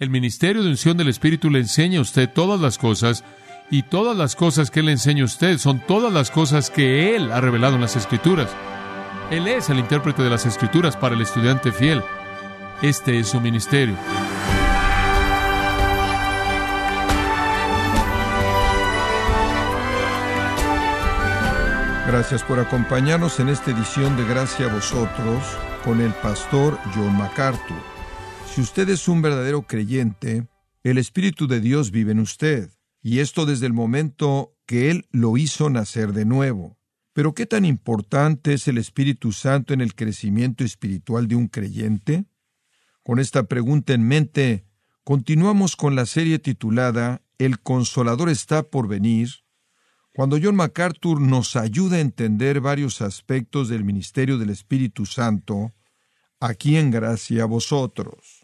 El ministerio de unción del Espíritu le enseña a usted todas las cosas y todas las cosas que Él le enseña a usted son todas las cosas que Él ha revelado en las Escrituras. Él es el intérprete de las Escrituras para el estudiante fiel. Este es su ministerio. Gracias por acompañarnos en esta edición de Gracia a vosotros con el pastor John MacArthur. Si usted es un verdadero creyente, el Espíritu de Dios vive en usted, y esto desde el momento que Él lo hizo nacer de nuevo. Pero ¿qué tan importante es el Espíritu Santo en el crecimiento espiritual de un creyente? Con esta pregunta en mente, continuamos con la serie titulada El Consolador está por venir, cuando John MacArthur nos ayuda a entender varios aspectos del ministerio del Espíritu Santo, aquí en gracia a vosotros.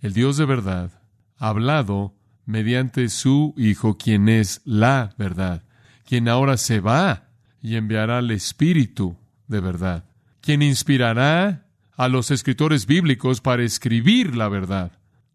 El Dios de verdad ha hablado mediante su Hijo, quien es la verdad, quien ahora se va y enviará al Espíritu de verdad, quien inspirará a los escritores bíblicos para escribir la verdad,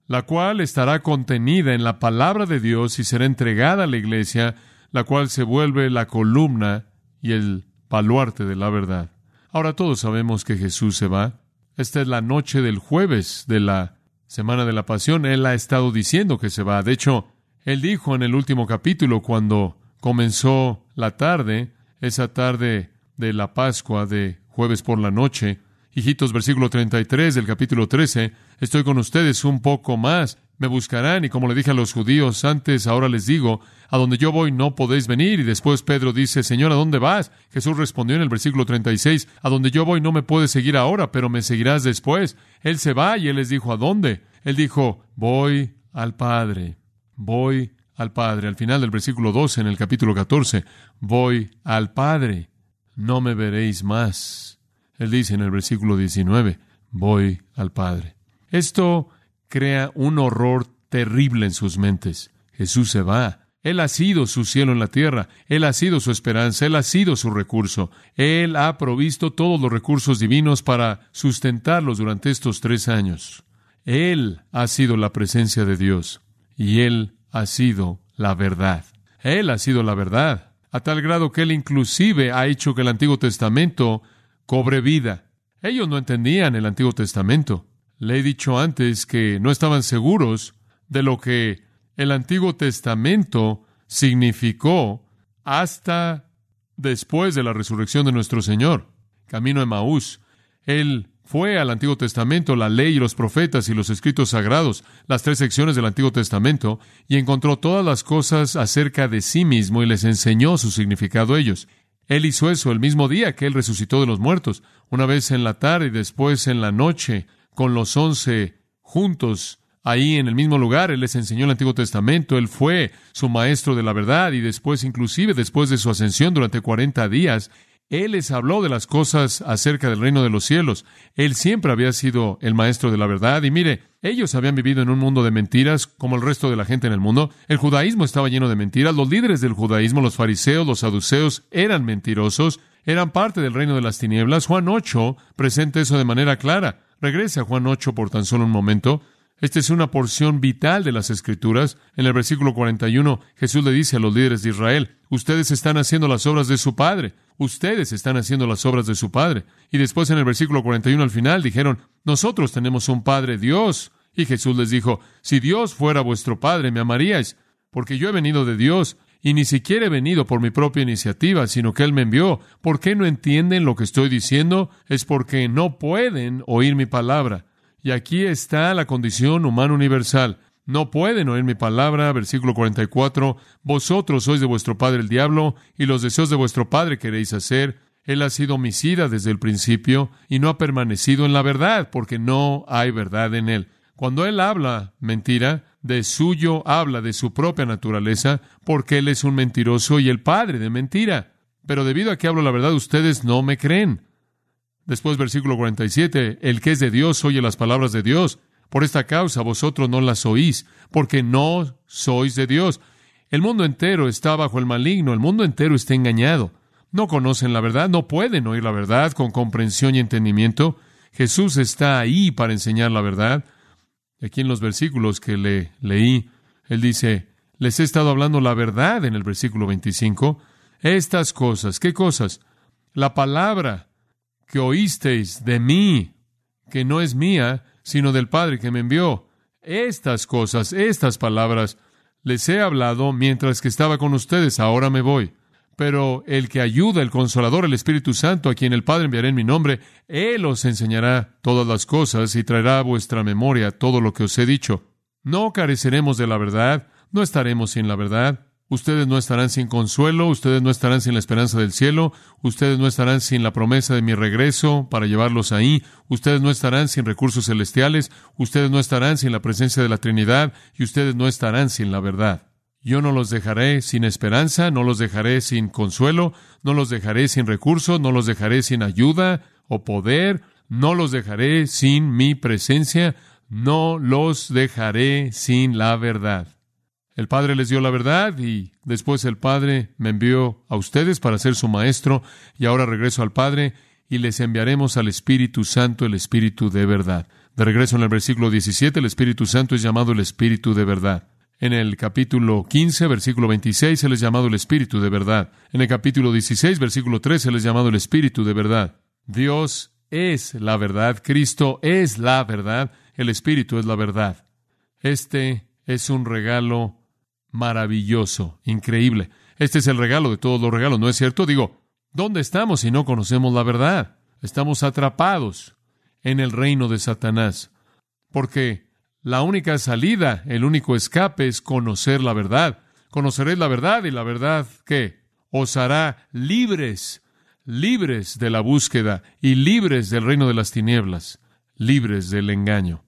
la cual estará contenida en la palabra de Dios y será entregada a la iglesia la cual se vuelve la columna y el baluarte de la verdad. Ahora todos sabemos que Jesús se va. Esta es la noche del jueves de la semana de la pasión. Él ha estado diciendo que se va. De hecho, él dijo en el último capítulo, cuando comenzó la tarde, esa tarde de la Pascua de jueves por la noche, hijitos, versículo 33 del capítulo 13, estoy con ustedes un poco más me buscarán y como le dije a los judíos antes, ahora les digo, a donde yo voy no podéis venir. Y después Pedro dice, Señor, ¿a dónde vas? Jesús respondió en el versículo 36, a donde yo voy no me puedes seguir ahora, pero me seguirás después. Él se va y él les dijo, ¿a dónde? Él dijo, voy al Padre, voy al Padre. Al final del versículo 12, en el capítulo 14, voy al Padre, no me veréis más. Él dice en el versículo 19, voy al Padre. Esto crea un horror terrible en sus mentes. Jesús se va. Él ha sido su cielo en la tierra, Él ha sido su esperanza, Él ha sido su recurso, Él ha provisto todos los recursos divinos para sustentarlos durante estos tres años. Él ha sido la presencia de Dios y Él ha sido la verdad. Él ha sido la verdad, a tal grado que Él inclusive ha hecho que el Antiguo Testamento cobre vida. Ellos no entendían el Antiguo Testamento. Le he dicho antes que no estaban seguros de lo que el Antiguo Testamento significó hasta después de la resurrección de nuestro Señor. Camino de Maús. Él fue al Antiguo Testamento, la ley y los profetas y los escritos sagrados, las tres secciones del Antiguo Testamento, y encontró todas las cosas acerca de sí mismo y les enseñó su significado a ellos. Él hizo eso el mismo día que Él resucitó de los muertos, una vez en la tarde y después en la noche, con los once juntos ahí en el mismo lugar. Él les enseñó el Antiguo Testamento. Él fue su maestro de la verdad y después, inclusive después de su ascensión durante cuarenta días, él les habló de las cosas acerca del reino de los cielos. Él siempre había sido el maestro de la verdad. Y mire, ellos habían vivido en un mundo de mentiras, como el resto de la gente en el mundo. El judaísmo estaba lleno de mentiras. Los líderes del judaísmo, los fariseos, los saduceos, eran mentirosos. Eran parte del reino de las tinieblas. Juan 8 presenta eso de manera clara. Regrese a Juan 8 por tan solo un momento. Esta es una porción vital de las Escrituras. En el versículo 41, Jesús le dice a los líderes de Israel, ustedes están haciendo las obras de su Padre, ustedes están haciendo las obras de su Padre. Y después en el versículo 41 al final dijeron, nosotros tenemos un Padre Dios. Y Jesús les dijo, si Dios fuera vuestro Padre, me amaríais, porque yo he venido de Dios y ni siquiera he venido por mi propia iniciativa, sino que Él me envió. ¿Por qué no entienden lo que estoy diciendo? Es porque no pueden oír mi palabra. Y aquí está la condición humana universal. No pueden oír mi palabra, versículo 44, vosotros sois de vuestro padre el diablo, y los deseos de vuestro padre queréis hacer. Él ha sido homicida desde el principio, y no ha permanecido en la verdad, porque no hay verdad en él. Cuando él habla mentira, de suyo habla de su propia naturaleza, porque él es un mentiroso y el padre de mentira. Pero debido a que hablo la verdad, ustedes no me creen. Después, versículo 47, el que es de Dios oye las palabras de Dios. Por esta causa vosotros no las oís, porque no sois de Dios. El mundo entero está bajo el maligno, el mundo entero está engañado. No conocen la verdad, no pueden oír la verdad con comprensión y entendimiento. Jesús está ahí para enseñar la verdad. Aquí en los versículos que le leí, él dice, les he estado hablando la verdad en el versículo 25. Estas cosas, ¿qué cosas? La palabra que oísteis de mí, que no es mía, sino del Padre que me envió. Estas cosas, estas palabras, les he hablado mientras que estaba con ustedes, ahora me voy. Pero el que ayuda, el consolador, el Espíritu Santo, a quien el Padre enviará en mi nombre, Él os enseñará todas las cosas y traerá a vuestra memoria todo lo que os he dicho. No careceremos de la verdad, no estaremos sin la verdad. Ustedes no estarán sin consuelo, ustedes no estarán sin la esperanza del cielo, ustedes no estarán sin la promesa de mi regreso para llevarlos ahí, ustedes no estarán sin recursos celestiales, ustedes no estarán sin la presencia de la Trinidad y ustedes no estarán sin la verdad. Yo no los dejaré sin esperanza, no los dejaré sin consuelo, no los dejaré sin recursos, no los dejaré sin ayuda o poder, no los dejaré sin mi presencia, no los dejaré sin la verdad. El Padre les dio la verdad y después el Padre me envió a ustedes para ser su maestro y ahora regreso al Padre y les enviaremos al Espíritu Santo, el Espíritu de verdad. De regreso en el versículo 17, el Espíritu Santo es llamado el Espíritu de verdad. En el capítulo 15, versículo 26, se les llamado el Espíritu de verdad. En el capítulo 16, versículo 13, se les llamado el Espíritu de verdad. Dios es la verdad, Cristo es la verdad, el Espíritu es la verdad. Este es un regalo maravilloso, increíble. Este es el regalo de todos los regalos, ¿no es cierto? Digo, ¿dónde estamos si no conocemos la verdad? Estamos atrapados en el reino de Satanás. Porque la única salida, el único escape es conocer la verdad. Conoceréis la verdad y la verdad ¿qué? Os hará libres, libres de la búsqueda y libres del reino de las tinieblas, libres del engaño.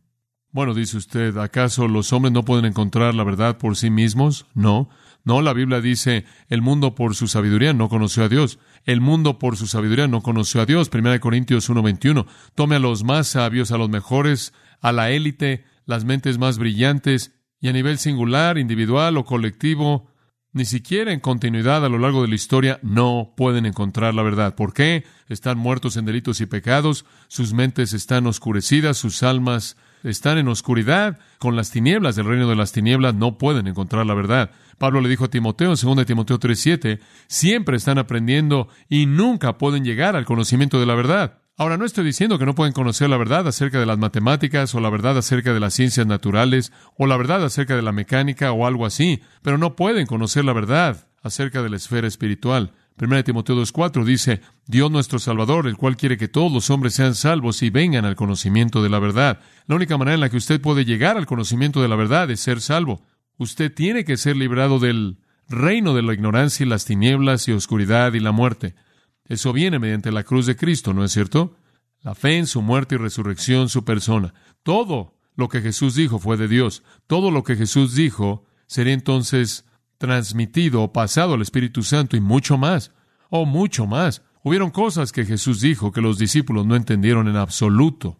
Bueno, dice usted, ¿acaso los hombres no pueden encontrar la verdad por sí mismos? No. No, la Biblia dice, el mundo por su sabiduría no conoció a Dios. El mundo por su sabiduría no conoció a Dios. 1 Corintios 1.21. Tome a los más sabios, a los mejores, a la élite, las mentes más brillantes, y a nivel singular, individual o colectivo, ni siquiera en continuidad a lo largo de la historia, no pueden encontrar la verdad. ¿Por qué? Están muertos en delitos y pecados, sus mentes están oscurecidas, sus almas están en oscuridad, con las tinieblas del reino de las tinieblas, no pueden encontrar la verdad. Pablo le dijo a Timoteo en 2 Timoteo 3:7, siempre están aprendiendo y nunca pueden llegar al conocimiento de la verdad. Ahora, no estoy diciendo que no pueden conocer la verdad acerca de las matemáticas o la verdad acerca de las ciencias naturales o la verdad acerca de la mecánica o algo así, pero no pueden conocer la verdad acerca de la esfera espiritual. 1 Timoteo 2.4 dice, Dios nuestro Salvador, el cual quiere que todos los hombres sean salvos y vengan al conocimiento de la verdad. La única manera en la que usted puede llegar al conocimiento de la verdad es ser salvo. Usted tiene que ser librado del reino de la ignorancia y las tinieblas y oscuridad y la muerte. Eso viene mediante la cruz de Cristo, ¿no es cierto? La fe en su muerte y resurrección, su persona. Todo lo que Jesús dijo fue de Dios. Todo lo que Jesús dijo sería entonces transmitido o pasado al Espíritu Santo y mucho más. Oh, mucho más. Hubieron cosas que Jesús dijo que los discípulos no entendieron en absoluto.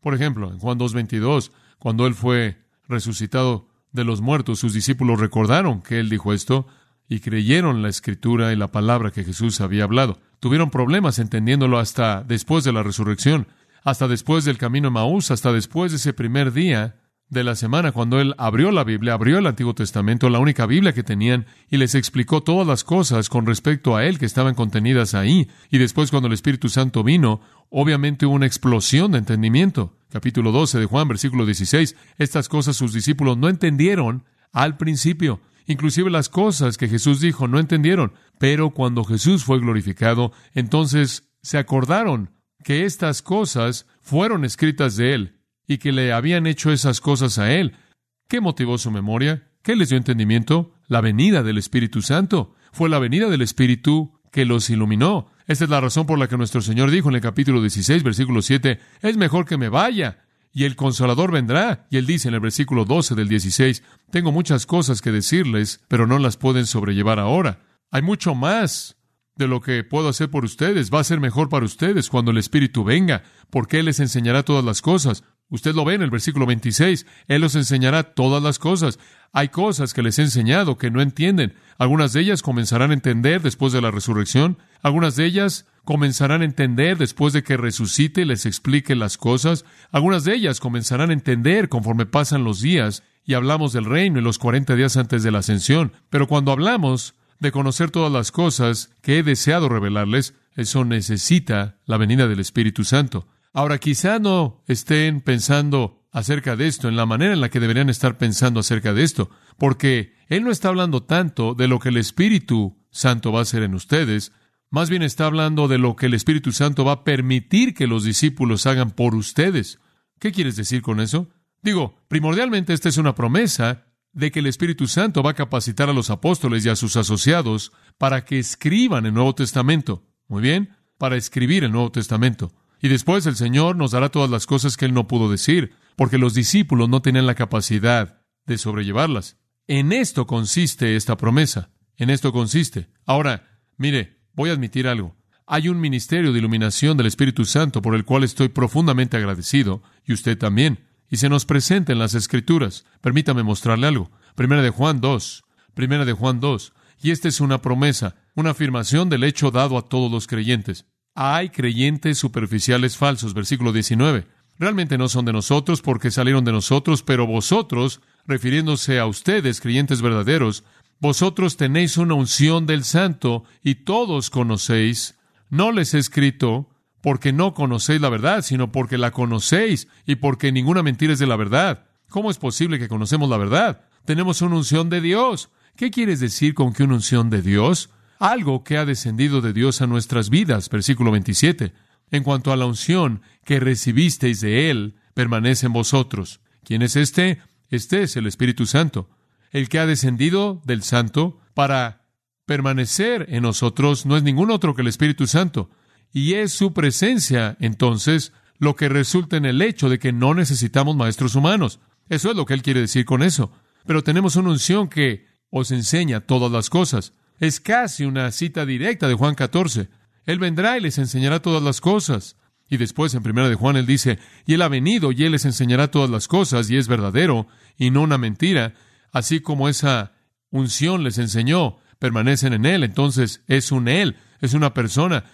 Por ejemplo, en Juan 2.22, cuando Él fue resucitado de los muertos, sus discípulos recordaron que Él dijo esto y creyeron la escritura y la palabra que Jesús había hablado. Tuvieron problemas entendiéndolo hasta después de la resurrección, hasta después del camino de Maús, hasta después de ese primer día de la semana cuando él abrió la Biblia, abrió el Antiguo Testamento, la única Biblia que tenían, y les explicó todas las cosas con respecto a él que estaban contenidas ahí. Y después cuando el Espíritu Santo vino, obviamente hubo una explosión de entendimiento. Capítulo 12 de Juan, versículo 16. Estas cosas sus discípulos no entendieron al principio. Inclusive las cosas que Jesús dijo no entendieron, pero cuando Jesús fue glorificado, entonces se acordaron que estas cosas fueron escritas de Él y que le habían hecho esas cosas a Él. ¿Qué motivó su memoria? ¿Qué les dio entendimiento? La venida del Espíritu Santo. Fue la venida del Espíritu que los iluminó. Esta es la razón por la que nuestro Señor dijo en el capítulo 16, versículo 7, es mejor que me vaya y el consolador vendrá. Y él dice en el versículo 12 del 16, tengo muchas cosas que decirles, pero no las pueden sobrellevar ahora. Hay mucho más de lo que puedo hacer por ustedes. Va a ser mejor para ustedes cuando el Espíritu venga, porque Él les enseñará todas las cosas. Usted lo ve en el versículo 26. Él os enseñará todas las cosas. Hay cosas que les he enseñado que no entienden. Algunas de ellas comenzarán a entender después de la resurrección. Algunas de ellas comenzarán a entender después de que resucite y les explique las cosas. Algunas de ellas comenzarán a entender conforme pasan los días y hablamos del reino en los 40 días antes de la ascensión. Pero cuando hablamos de conocer todas las cosas que he deseado revelarles, eso necesita la venida del Espíritu Santo. Ahora, quizá no estén pensando acerca de esto en la manera en la que deberían estar pensando acerca de esto, porque Él no está hablando tanto de lo que el Espíritu Santo va a hacer en ustedes, más bien está hablando de lo que el Espíritu Santo va a permitir que los discípulos hagan por ustedes. ¿Qué quieres decir con eso? Digo, primordialmente esta es una promesa de que el Espíritu Santo va a capacitar a los apóstoles y a sus asociados para que escriban el Nuevo Testamento. Muy bien, para escribir el Nuevo Testamento. Y después el Señor nos dará todas las cosas que Él no pudo decir, porque los discípulos no tenían la capacidad de sobrellevarlas. En esto consiste esta promesa. En esto consiste. Ahora, mire, voy a admitir algo. Hay un ministerio de iluminación del Espíritu Santo por el cual estoy profundamente agradecido, y usted también y se nos presenta en las Escrituras. Permítame mostrarle algo. Primera de Juan 2. Primera de Juan 2. Y esta es una promesa, una afirmación del hecho dado a todos los creyentes. Hay creyentes superficiales falsos, versículo 19. Realmente no son de nosotros porque salieron de nosotros, pero vosotros, refiriéndose a ustedes, creyentes verdaderos, vosotros tenéis una unción del santo y todos conocéis. No les he escrito porque no conocéis la verdad, sino porque la conocéis y porque ninguna mentira es de la verdad. ¿Cómo es posible que conocemos la verdad? Tenemos una unción de Dios. ¿Qué quieres decir con que una unción de Dios? Algo que ha descendido de Dios a nuestras vidas, versículo 27. En cuanto a la unción que recibisteis de Él, permanece en vosotros. ¿Quién es este? Este es el Espíritu Santo. El que ha descendido del Santo para permanecer en nosotros no es ningún otro que el Espíritu Santo. Y es su presencia, entonces, lo que resulta en el hecho de que no necesitamos maestros humanos. Eso es lo que él quiere decir con eso. Pero tenemos una unción que os enseña todas las cosas. Es casi una cita directa de Juan 14. Él vendrá y les enseñará todas las cosas. Y después en primera de Juan él dice, y él ha venido y él les enseñará todas las cosas y es verdadero y no una mentira, así como esa unción les enseñó, permanecen en él, entonces es un él, es una persona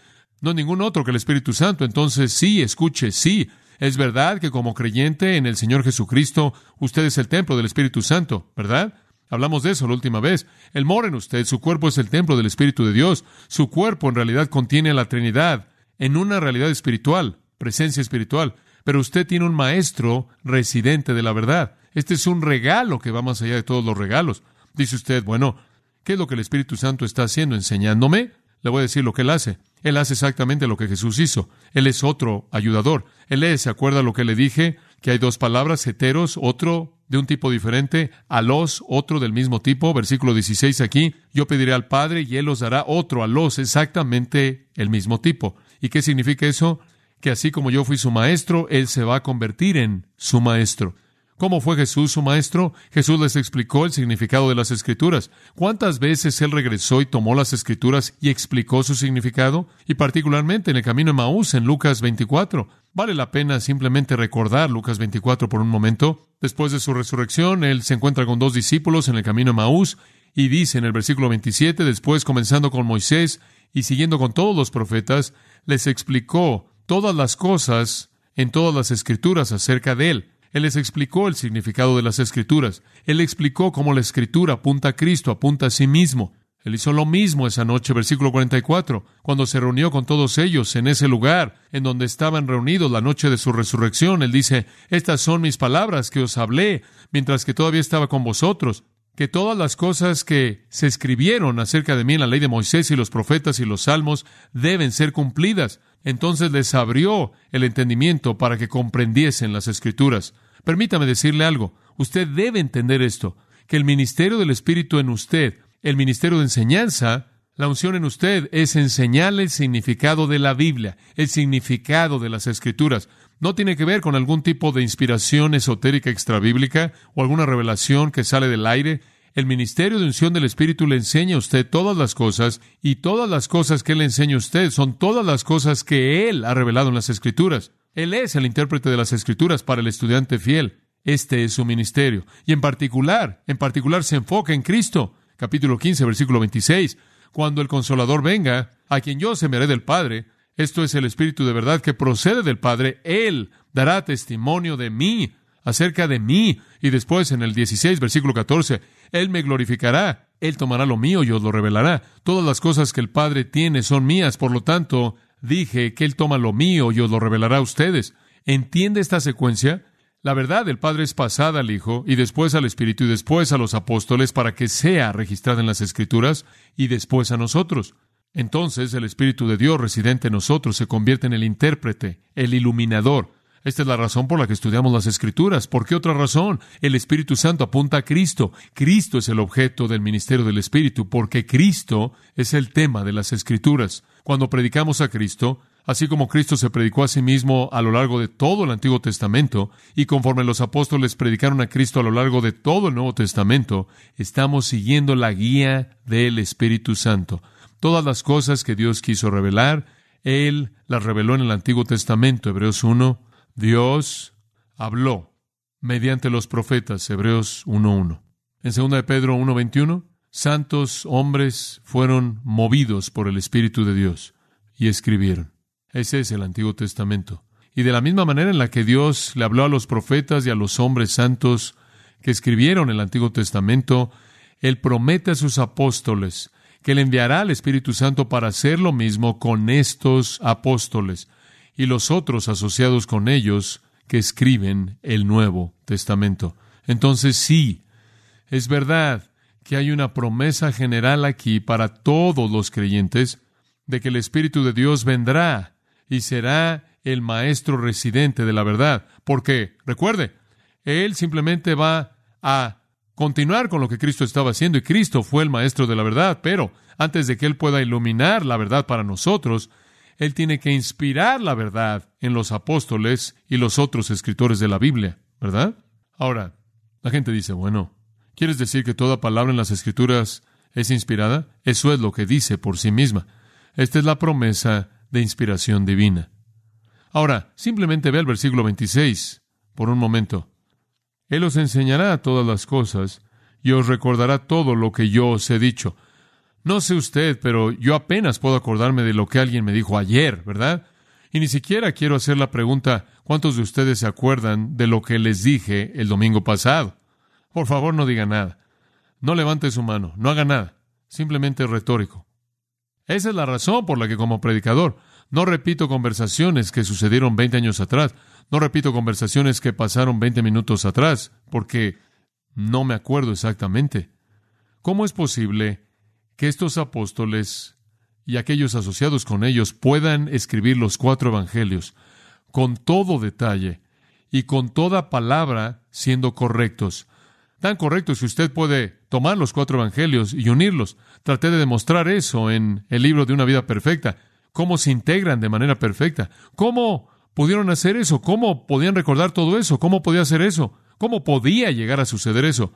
no ningún otro que el Espíritu Santo. Entonces, sí, escuche, sí, es verdad que como creyente en el Señor Jesucristo, usted es el templo del Espíritu Santo, ¿verdad? Hablamos de eso la última vez. El mora en usted, su cuerpo es el templo del Espíritu de Dios. Su cuerpo en realidad contiene a la Trinidad en una realidad espiritual, presencia espiritual. Pero usted tiene un maestro residente de la verdad. Este es un regalo que va más allá de todos los regalos. Dice usted, bueno, ¿qué es lo que el Espíritu Santo está haciendo? ¿Enseñándome? Le voy a decir lo que él hace. Él hace exactamente lo que Jesús hizo. Él es otro ayudador. Él es, ¿se acuerda lo que le dije? Que hay dos palabras, heteros, otro de un tipo diferente, alos, otro del mismo tipo. Versículo 16 aquí. Yo pediré al Padre y Él os dará otro alos, exactamente el mismo tipo. ¿Y qué significa eso? Que así como yo fui su maestro, Él se va a convertir en su maestro. ¿Cómo fue Jesús su maestro? Jesús les explicó el significado de las escrituras. ¿Cuántas veces Él regresó y tomó las escrituras y explicó su significado? Y particularmente en el camino de Maús, en Lucas 24. Vale la pena simplemente recordar Lucas 24 por un momento. Después de su resurrección, Él se encuentra con dos discípulos en el camino de Maús y dice en el versículo 27, después comenzando con Moisés y siguiendo con todos los profetas, les explicó todas las cosas en todas las escrituras acerca de Él. Él les explicó el significado de las escrituras. Él explicó cómo la escritura apunta a Cristo, apunta a sí mismo. Él hizo lo mismo esa noche, versículo 44, cuando se reunió con todos ellos en ese lugar en donde estaban reunidos la noche de su resurrección. Él dice, estas son mis palabras que os hablé mientras que todavía estaba con vosotros, que todas las cosas que se escribieron acerca de mí en la ley de Moisés y los profetas y los salmos deben ser cumplidas. Entonces les abrió el entendimiento para que comprendiesen las escrituras. Permítame decirle algo. Usted debe entender esto, que el ministerio del Espíritu en usted, el ministerio de enseñanza, la unción en usted es enseñarle el significado de la Biblia, el significado de las escrituras. No tiene que ver con algún tipo de inspiración esotérica extrabíblica o alguna revelación que sale del aire. El ministerio de unción del Espíritu le enseña a usted todas las cosas y todas las cosas que le enseña a usted son todas las cosas que Él ha revelado en las Escrituras. Él es el intérprete de las Escrituras para el estudiante fiel. Este es su ministerio. Y en particular, en particular se enfoca en Cristo. Capítulo 15, versículo 26. Cuando el consolador venga, a quien yo semearé del Padre, esto es el Espíritu de verdad que procede del Padre, Él dará testimonio de mí, acerca de mí. Y después en el 16, versículo 14, Él me glorificará, Él tomará lo mío y os lo revelará. Todas las cosas que el Padre tiene son mías, por lo tanto, dije que Él toma lo mío y os lo revelará a ustedes. ¿Entiende esta secuencia? La verdad del Padre es pasada al Hijo y después al Espíritu y después a los apóstoles para que sea registrada en las Escrituras y después a nosotros. Entonces el Espíritu de Dios residente en nosotros se convierte en el intérprete, el iluminador. Esta es la razón por la que estudiamos las Escrituras. ¿Por qué otra razón? El Espíritu Santo apunta a Cristo. Cristo es el objeto del ministerio del Espíritu, porque Cristo es el tema de las Escrituras. Cuando predicamos a Cristo, así como Cristo se predicó a sí mismo a lo largo de todo el Antiguo Testamento, y conforme los apóstoles predicaron a Cristo a lo largo de todo el Nuevo Testamento, estamos siguiendo la guía del Espíritu Santo. Todas las cosas que Dios quiso revelar, Él las reveló en el Antiguo Testamento, Hebreos 1. Dios habló mediante los profetas, Hebreos 1.1. En 2 de Pedro 1.21, santos hombres fueron movidos por el Espíritu de Dios y escribieron. Ese es el Antiguo Testamento. Y de la misma manera en la que Dios le habló a los profetas y a los hombres santos que escribieron el Antiguo Testamento, Él promete a sus apóstoles que le enviará al Espíritu Santo para hacer lo mismo con estos apóstoles y los otros asociados con ellos que escriben el Nuevo Testamento. Entonces sí, es verdad que hay una promesa general aquí para todos los creyentes de que el Espíritu de Dios vendrá y será el maestro residente de la verdad. Porque, recuerde, Él simplemente va a continuar con lo que Cristo estaba haciendo y Cristo fue el maestro de la verdad, pero antes de que Él pueda iluminar la verdad para nosotros, Él tiene que inspirar la verdad en los apóstoles y los otros escritores de la Biblia, ¿verdad? Ahora, la gente dice, bueno, ¿quieres decir que toda palabra en las escrituras es inspirada? Eso es lo que dice por sí misma. Esta es la promesa de inspiración divina. Ahora, simplemente ve el versículo 26 por un momento. Él os enseñará todas las cosas y os recordará todo lo que yo os he dicho. No sé usted, pero yo apenas puedo acordarme de lo que alguien me dijo ayer, ¿verdad? Y ni siquiera quiero hacer la pregunta, ¿cuántos de ustedes se acuerdan de lo que les dije el domingo pasado? Por favor, no diga nada. No levante su mano, no haga nada. Simplemente retórico. Esa es la razón por la que como predicador no repito conversaciones que sucedieron 20 años atrás. No repito conversaciones que pasaron 20 minutos atrás, porque no me acuerdo exactamente. ¿Cómo es posible que estos apóstoles y aquellos asociados con ellos puedan escribir los cuatro evangelios con todo detalle y con toda palabra siendo correctos? Tan correctos que usted puede tomar los cuatro evangelios y unirlos. Traté de demostrar eso en el libro de una vida perfecta. Cómo se integran de manera perfecta. Cómo pudieron hacer eso? ¿Cómo podían recordar todo eso? ¿Cómo podía hacer eso? ¿Cómo podía llegar a suceder eso?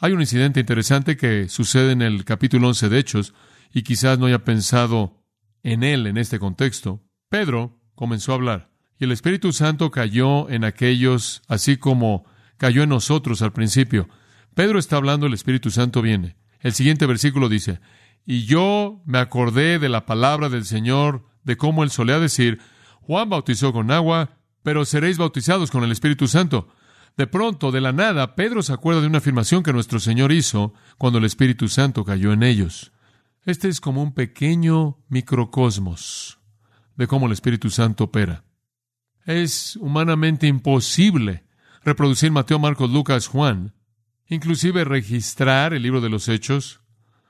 Hay un incidente interesante que sucede en el capítulo 11 de Hechos y quizás no haya pensado en él en este contexto. Pedro comenzó a hablar y el Espíritu Santo cayó en aquellos así como cayó en nosotros al principio. Pedro está hablando, el Espíritu Santo viene. El siguiente versículo dice, y yo me acordé de la palabra del Señor, de cómo él solía decir, Juan bautizó con agua, pero seréis bautizados con el Espíritu Santo. De pronto, de la nada, Pedro se acuerda de una afirmación que nuestro Señor hizo cuando el Espíritu Santo cayó en ellos. Este es como un pequeño microcosmos de cómo el Espíritu Santo opera. Es humanamente imposible reproducir Mateo, Marcos, Lucas, Juan, inclusive registrar el libro de los Hechos,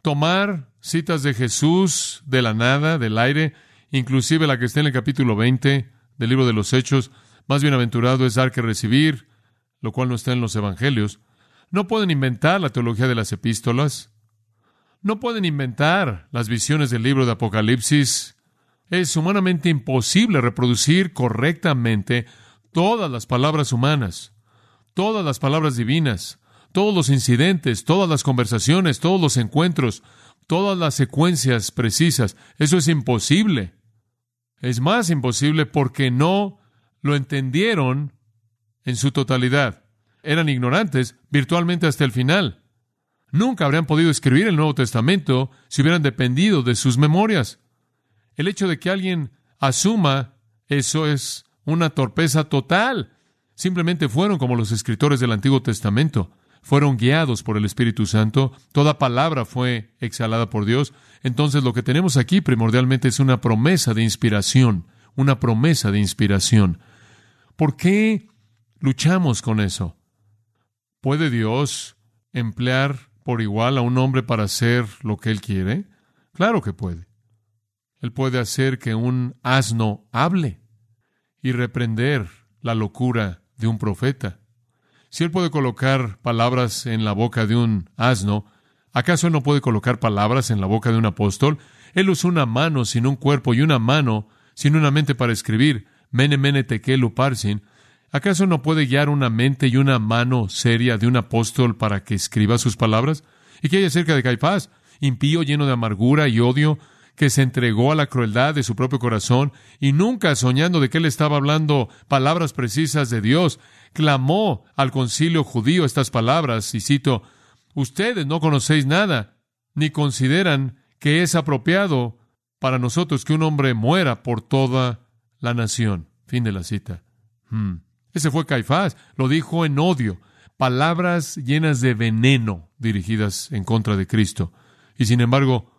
tomar citas de Jesús de la nada, del aire, inclusive la que está en el capítulo 20 del libro de los Hechos, más bienaventurado es dar que recibir, lo cual no está en los Evangelios. No pueden inventar la teología de las epístolas. No pueden inventar las visiones del libro de Apocalipsis. Es humanamente imposible reproducir correctamente todas las palabras humanas, todas las palabras divinas, todos los incidentes, todas las conversaciones, todos los encuentros, todas las secuencias precisas. Eso es imposible. Es más imposible porque no lo entendieron en su totalidad. Eran ignorantes virtualmente hasta el final. Nunca habrían podido escribir el Nuevo Testamento si hubieran dependido de sus memorias. El hecho de que alguien asuma eso es una torpeza total. Simplemente fueron como los escritores del Antiguo Testamento. Fueron guiados por el Espíritu Santo. Toda palabra fue exhalada por Dios. Entonces lo que tenemos aquí primordialmente es una promesa de inspiración. Una promesa de inspiración. ¿Por qué luchamos con eso? ¿Puede Dios emplear por igual a un hombre para hacer lo que él quiere? Claro que puede. Él puede hacer que un asno hable y reprender la locura de un profeta. Si él puede colocar palabras en la boca de un asno, ¿acaso no puede colocar palabras en la boca de un apóstol? Él usó una mano sin un cuerpo y una mano sin una mente para escribir. Mene, mene. ¿Acaso no puede guiar una mente y una mano seria de un apóstol para que escriba sus palabras? ¿Y qué hay acerca de Caifás? Impío, lleno de amargura y odio, que se entregó a la crueldad de su propio corazón y nunca soñando de que él estaba hablando palabras precisas de Dios, clamó al concilio judío estas palabras, y cito, Ustedes no conocéis nada, ni consideran que es apropiado para nosotros que un hombre muera por toda la nación. Fin de la cita. Hmm. Ese fue Caifás, lo dijo en odio, palabras llenas de veneno dirigidas en contra de Cristo. Y sin embargo,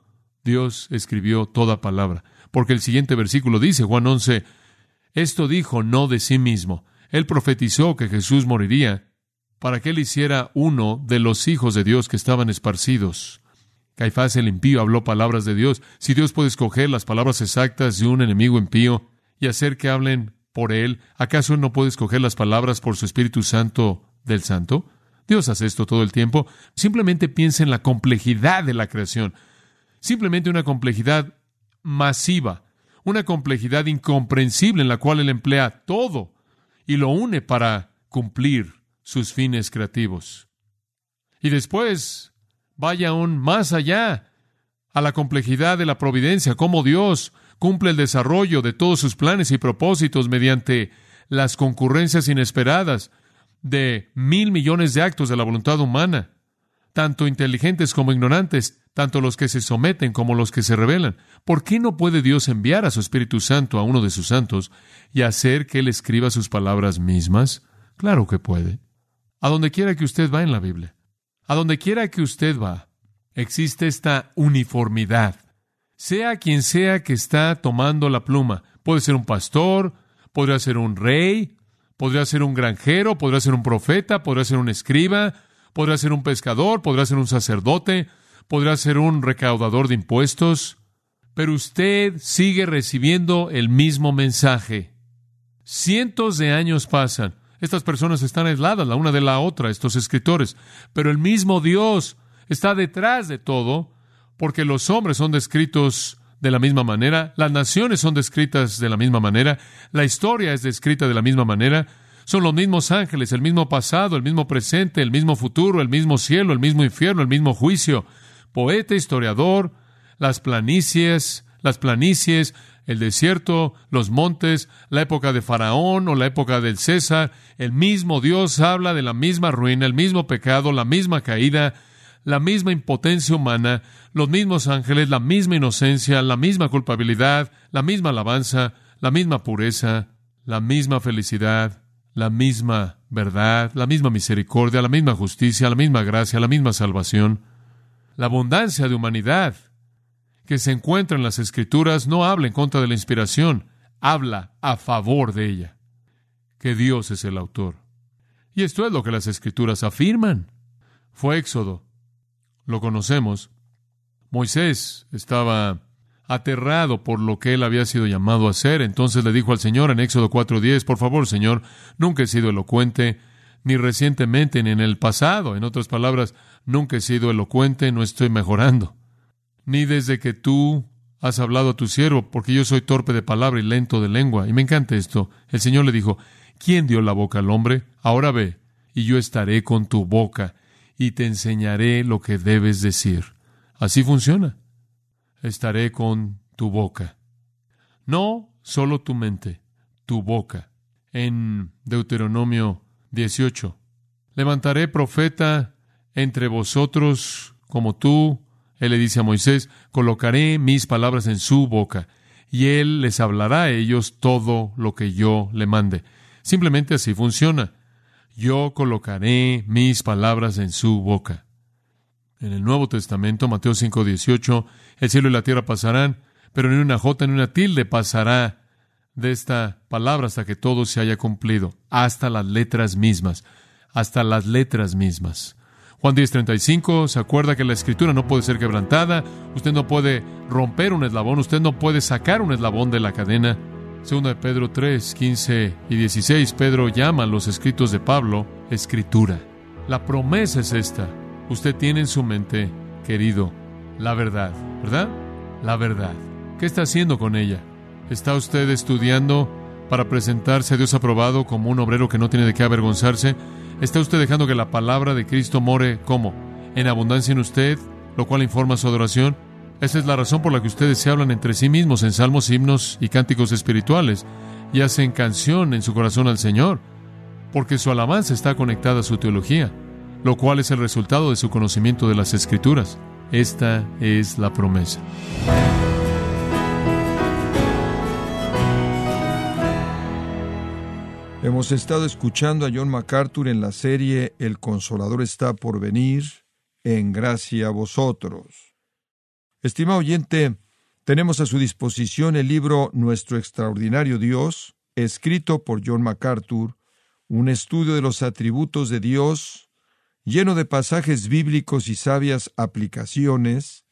Dios escribió toda palabra, porque el siguiente versículo dice, Juan 11, esto dijo no de sí mismo. Él profetizó que Jesús moriría para que él hiciera uno de los hijos de Dios que estaban esparcidos. Caifás el impío habló palabras de Dios. Si Dios puede escoger las palabras exactas de un enemigo impío y hacer que hablen por él, ¿acaso él no puede escoger las palabras por su Espíritu Santo del Santo? Dios hace esto todo el tiempo. Simplemente piensa en la complejidad de la creación simplemente una complejidad masiva, una complejidad incomprensible en la cual él emplea todo y lo une para cumplir sus fines creativos. Y después vaya aún más allá a la complejidad de la providencia, cómo Dios cumple el desarrollo de todos sus planes y propósitos mediante las concurrencias inesperadas de mil millones de actos de la voluntad humana, tanto inteligentes como ignorantes, tanto los que se someten como los que se rebelan. ¿Por qué no puede Dios enviar a su Espíritu Santo a uno de sus santos y hacer que Él escriba sus palabras mismas? Claro que puede. A donde quiera que usted va en la Biblia, a donde quiera que usted va, existe esta uniformidad. Sea quien sea que está tomando la pluma, puede ser un pastor, podría ser un rey, podría ser un granjero, podría ser un profeta, podría ser un escriba, podría ser un pescador, podría ser un sacerdote, podrá ser un recaudador de impuestos, pero usted sigue recibiendo el mismo mensaje. Cientos de años pasan. Estas personas están aisladas la una de la otra, estos escritores, pero el mismo Dios está detrás de todo, porque los hombres son descritos de la misma manera, las naciones son descritas de la misma manera, la historia es descrita de la misma manera, son los mismos ángeles, el mismo pasado, el mismo presente, el mismo futuro, el mismo cielo, el mismo infierno, el mismo juicio. Poeta, historiador, las planicies, las planicies, el desierto, los montes, la época de Faraón o la época del César, el mismo Dios habla de la misma ruina, el mismo pecado, la misma caída, la misma impotencia humana, los mismos ángeles, la misma inocencia, la misma culpabilidad, la misma alabanza, la misma pureza, la misma felicidad, la misma verdad, la misma misericordia, la misma justicia, la misma gracia, la misma salvación. La abundancia de humanidad que se encuentra en las Escrituras no habla en contra de la inspiración, habla a favor de ella, que Dios es el autor. Y esto es lo que las Escrituras afirman. Fue Éxodo, lo conocemos. Moisés estaba aterrado por lo que él había sido llamado a hacer, entonces le dijo al Señor en Éxodo 4:10, por favor, Señor, nunca he sido elocuente, ni recientemente ni en el pasado. En otras palabras, nunca he sido elocuente, no estoy mejorando. Ni desde que tú has hablado a tu siervo, porque yo soy torpe de palabra y lento de lengua. Y me encanta esto. El Señor le dijo, ¿quién dio la boca al hombre? Ahora ve, y yo estaré con tu boca, y te enseñaré lo que debes decir. Así funciona. Estaré con tu boca. No solo tu mente, tu boca. en Deuteronomio 18. Levantaré profeta entre vosotros como tú. Él le dice a Moisés, colocaré mis palabras en su boca y él les hablará a ellos todo lo que yo le mande. Simplemente así funciona. Yo colocaré mis palabras en su boca. En el Nuevo Testamento, Mateo 5:18, el cielo y la tierra pasarán, pero ni una jota ni una tilde pasará de esta palabra hasta que todo se haya cumplido, hasta las letras mismas, hasta las letras mismas. Juan 10:35 se acuerda que la escritura no puede ser quebrantada, usted no puede romper un eslabón, usted no puede sacar un eslabón de la cadena. Segunda de Pedro 3, 15 y 16, Pedro llama a los escritos de Pablo escritura. La promesa es esta. Usted tiene en su mente, querido, la verdad, ¿verdad? La verdad. ¿Qué está haciendo con ella? ¿Está usted estudiando para presentarse a Dios aprobado como un obrero que no tiene de qué avergonzarse? ¿Está usted dejando que la palabra de Cristo more como en abundancia en usted, lo cual informa su adoración? Esa es la razón por la que ustedes se hablan entre sí mismos en salmos, himnos y cánticos espirituales y hacen canción en su corazón al Señor, porque su alabanza está conectada a su teología, lo cual es el resultado de su conocimiento de las Escrituras. Esta es la promesa. Hemos estado escuchando a John MacArthur en la serie El Consolador está por venir, en gracia a vosotros. Estimado oyente, tenemos a su disposición el libro Nuestro extraordinario Dios, escrito por John MacArthur, un estudio de los atributos de Dios, lleno de pasajes bíblicos y sabias aplicaciones.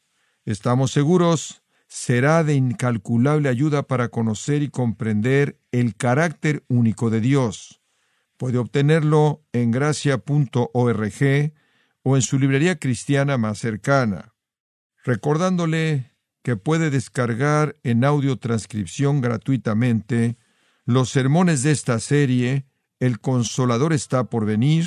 Estamos seguros será de incalculable ayuda para conocer y comprender el carácter único de Dios. Puede obtenerlo en gracia.org o en su librería cristiana más cercana. Recordándole que puede descargar en audio transcripción gratuitamente los sermones de esta serie, El Consolador está por venir,